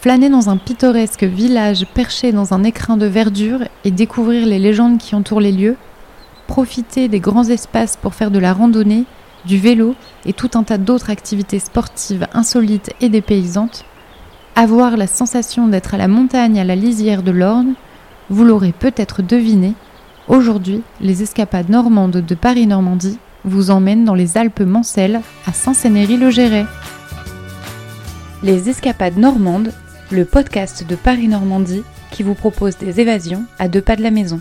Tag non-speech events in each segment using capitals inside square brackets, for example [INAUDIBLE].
Flâner dans un pittoresque village perché dans un écrin de verdure et découvrir les légendes qui entourent les lieux, profiter des grands espaces pour faire de la randonnée, du vélo et tout un tas d'autres activités sportives insolites et dépaysantes, avoir la sensation d'être à la montagne à la lisière de l'Orne, vous l'aurez peut-être deviné, aujourd'hui, les escapades normandes de Paris-Normandie vous emmènent dans les Alpes mancelles à Saint-Sénéry-le-Géret. Les escapades normandes, le podcast de Paris-Normandie qui vous propose des évasions à deux pas de la maison.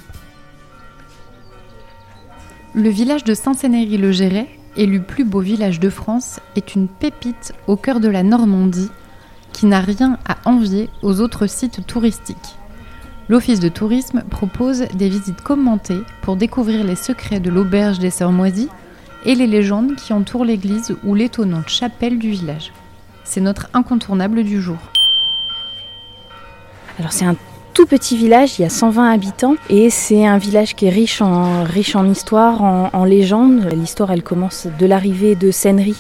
Le village de Saint-Sénéry-le-Géret, élu plus beau village de France, est une pépite au cœur de la Normandie qui n'a rien à envier aux autres sites touristiques. L'Office de tourisme propose des visites commentées pour découvrir les secrets de l'auberge des Sœurs Moisies et les légendes qui entourent l'église ou l'étonnante chapelle du village. C'est notre incontournable du jour. Alors c'est un tout petit village, il y a 120 habitants et c'est un village qui est riche en, histoire, en, en légendes. L'histoire elle commence de l'arrivée de Sennery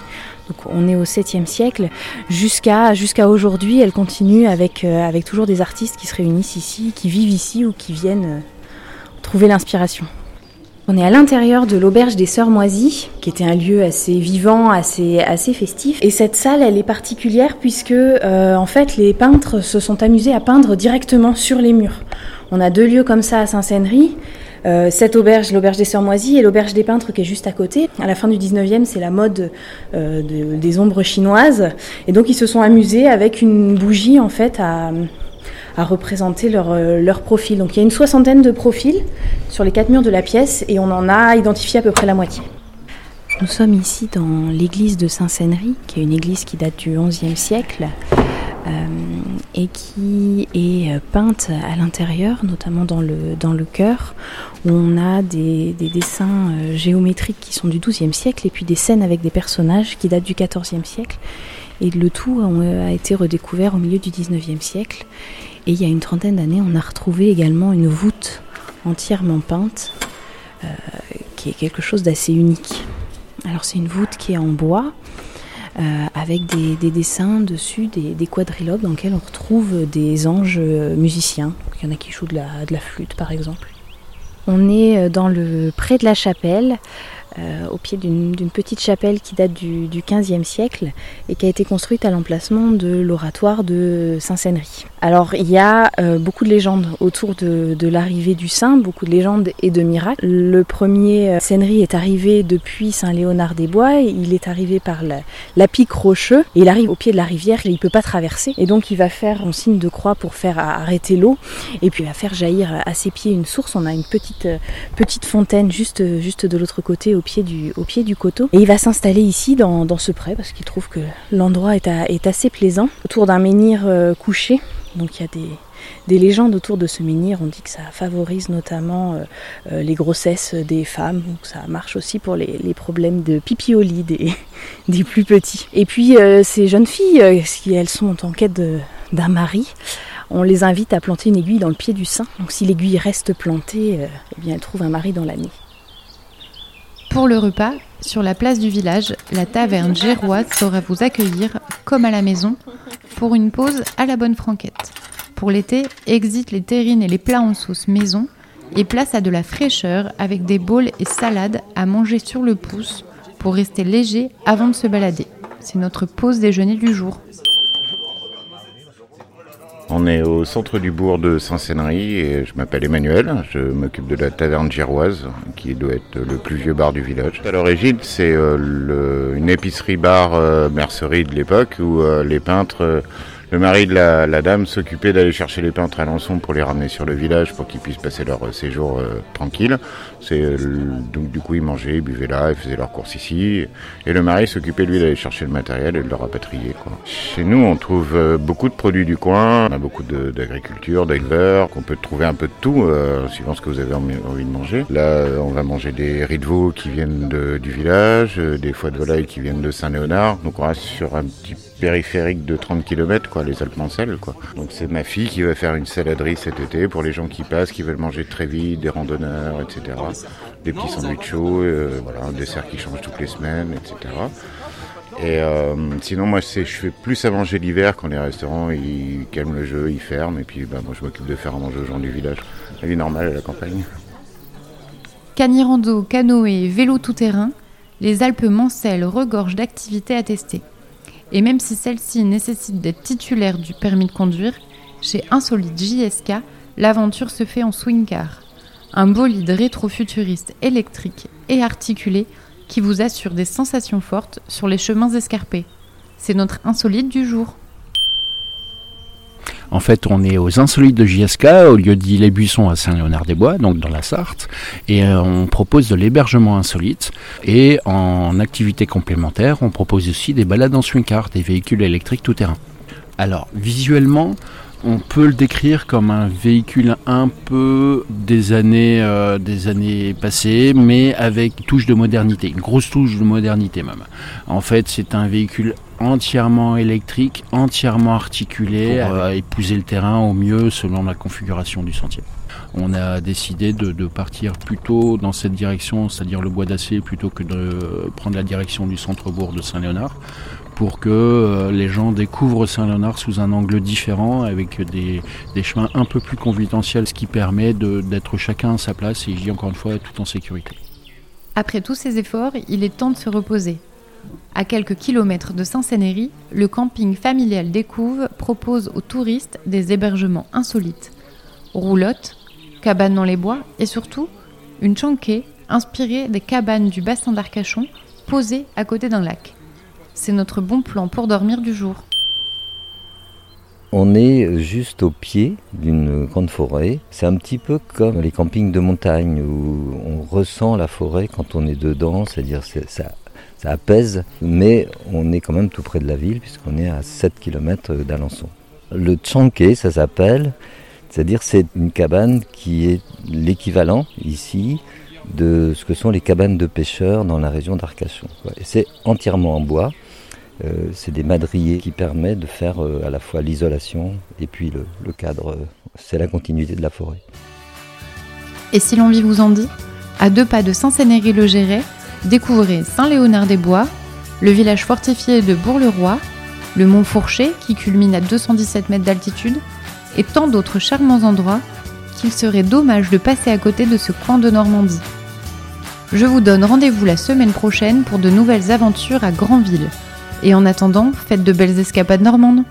donc on est au 7e siècle, jusqu'à aujourd'hui, elle continue avec, euh, avec toujours des artistes qui se réunissent ici, qui vivent ici ou qui viennent euh, trouver l'inspiration. On est à l'intérieur de l'auberge des Sœurs Moisies, qui était un lieu assez vivant, assez, assez festif. Et cette salle, elle est particulière puisque, euh, en fait, les peintres se sont amusés à peindre directement sur les murs. On a deux lieux comme ça à Saint-Sénery. Euh, cette auberge, l'auberge des Sœurs Moisies et l'auberge des Peintres qui est juste à côté. À la fin du 19e, c'est la mode euh, de, des ombres chinoises. Et donc ils se sont amusés avec une bougie en fait à, à représenter leur, euh, leur profil. Donc il y a une soixantaine de profils sur les quatre murs de la pièce et on en a identifié à peu près la moitié. Nous sommes ici dans l'église de Saint-Sénery, qui est une église qui date du XIe siècle. Euh, et qui est euh, peinte à l'intérieur, notamment dans le, dans le chœur, où on a des, des dessins géométriques qui sont du XIIe siècle et puis des scènes avec des personnages qui datent du XIVe siècle. Et le tout a été redécouvert au milieu du XIXe siècle. Et il y a une trentaine d'années, on a retrouvé également une voûte entièrement peinte, euh, qui est quelque chose d'assez unique. Alors c'est une voûte qui est en bois, euh, avec des, des, dessins dessus, des, des, quadrilobes dans lesquels on retrouve des anges musiciens. Il y en a qui jouent de la, de la flûte par exemple. On est dans le près de la chapelle, euh, au pied d'une petite chapelle qui date du, du 15e siècle et qui a été construite à l'emplacement de l'oratoire de Saint-Sénery. Alors il y a euh, beaucoup de légendes autour de, l'arrivée du saint, beaucoup de légendes et de miracles. Le premier euh, Sénery est arrivé depuis Saint-Léonard-des-Bois, il est arrivé par la, pique Rocheux et il arrive au pied de la rivière et il ne peut pas traverser et donc il va faire un signe de croix pour faire arrêter l'eau et puis il va faire jaillir à ses pieds une source. On a une petite, petite fontaine juste, juste de l'autre côté au pied du, au pied du coteau. Et il va s'installer ici dans, dans, ce pré parce qu'il trouve que l'endroit est, est, assez plaisant. Autour d'un menhir euh, couché, donc il y a des, des, légendes autour de ce menhir. On dit que ça favorise notamment euh, euh, les grossesses des femmes. Donc ça marche aussi pour les, les problèmes de pipioli des, [LAUGHS] des, plus petits. Et puis ces jeunes filles, si elles sont en quête d'un mari, on les invite à planter une aiguille dans le pied du sein. Donc si l'aiguille reste plantée, eh bien elles trouvent un mari dans l'année. Pour le repas, sur la place du village, la taverne géroise saura vous accueillir comme à la maison pour une pause à la bonne franquette. Pour l'été, exit les terrines et les plats en sauce maison et place à de la fraîcheur avec des bowls et salades à manger sur le pouce pour rester léger avant de se balader. C'est notre pause déjeuner du jour. On est au centre du bourg de Saint-Sénery et je m'appelle Emmanuel. Je m'occupe de la taverne giroise qui doit être le plus vieux bar du village. À l'origine, c'est euh, une épicerie-bar euh, de l'époque où euh, les peintres le mari de la, la dame s'occupait d'aller chercher les peintres à Lançon pour les ramener sur le village pour qu'ils puissent passer leur euh, séjour euh, tranquille. C'est euh, donc du coup ils mangeaient, ils buvaient là, ils faisaient leurs courses ici. Et le mari s'occupait lui d'aller chercher le matériel et de le rapatrier. Quoi. Chez nous on trouve beaucoup de produits du coin, on a beaucoup d'agriculture, d'éleveurs, qu'on peut trouver un peu de tout euh, suivant ce que vous avez envie de manger. Là on va manger des riz de veau qui viennent de, du village, des foies de volaille qui viennent de Saint-Léonard. Donc on reste sur un petit périphérique de 30 km, quoi, les Alpes-Mancelles, quoi. Donc c'est ma fille qui va faire une saladerie cet été pour les gens qui passent, qui veulent manger très vite, des randonneurs, etc. Des petits sandwichs chauds, euh, voilà, un dessert qui change toutes les semaines, etc. Et euh, sinon, moi, je fais plus à manger l'hiver quand les restaurants ils calment le jeu, ils ferment. Et puis, bah, moi, je m'occupe de faire à manger aux gens du village. La vie normale à la campagne. Canirando, canoë, vélo tout-terrain, les Alpes mancelles regorgent d'activités à tester. Et même si celle-ci nécessite d'être titulaire du permis de conduire, chez Insolite JSK, l'aventure se fait en swing car. Un bolide rétro-futuriste électrique et articulé qui vous assure des sensations fortes sur les chemins escarpés. C'est notre insolite du jour. En fait, on est aux Insolites de JSK, au lieu dit Les Buissons à Saint-Léonard-des-Bois, donc dans la Sarthe, et euh, on propose de l'hébergement insolite. Et en activité complémentaire, on propose aussi des balades en swing car, des véhicules électriques tout-terrain. Alors, visuellement, on peut le décrire comme un véhicule un peu des années, euh, des années passées, mais avec touche de modernité, une grosse touche de modernité même. En fait, c'est un véhicule entièrement électrique, entièrement articulé, pour euh, épouser le terrain au mieux selon la configuration du sentier. On a décidé de, de partir plutôt dans cette direction, c'est-à-dire le bois d'acier, plutôt que de prendre la direction du centre-bourg de Saint-Léonard, pour que euh, les gens découvrent Saint-Léonard sous un angle différent, avec des, chemins un peu plus confidentiels, ce qui permet d'être chacun à sa place et, je dis encore une fois, tout en sécurité. Après tous ces efforts, il est temps de se reposer. À quelques kilomètres de Saint-Sénéry, le camping familial d'Écouves propose aux touristes des hébergements insolites. Roulottes, cabanes dans les bois et surtout une chanquée inspirée des cabanes du bassin d'Arcachon posées à côté d'un lac. C'est notre bon plan pour dormir du jour. On est juste au pied d'une grande forêt. C'est un petit peu comme les campings de montagne où on ressent la forêt quand on est dedans, c'est-à-dire ça, ça apaise, mais on est quand même tout près de la ville puisqu'on est à 7 km d'Alençon. Le Tchanké, ça s'appelle, c'est-à-dire c'est une cabane qui est l'équivalent ici de ce que sont les cabanes de pêcheurs dans la région d'Arcachon. C'est entièrement en bois. Euh, c'est des madriers qui permettent de faire euh, à la fois l'isolation et puis le, cadre, euh, c'est la continuité de la forêt. Et si l'envie vous en dit, à deux pas de Saint-Sénéry-le-Géret, découvrez Saint-Léonard-des-Bois, le village fortifié de Bourg-le-Roi, le mont Fourché qui culmine à 217 mètres d'altitude, et tant d'autres charmants endroits qu'il serait dommage de passer à côté de ce coin de Normandie. Je vous donne rendez-vous la semaine prochaine pour de nouvelles aventures à Granville. Et en attendant, faites de belles escapades normandes.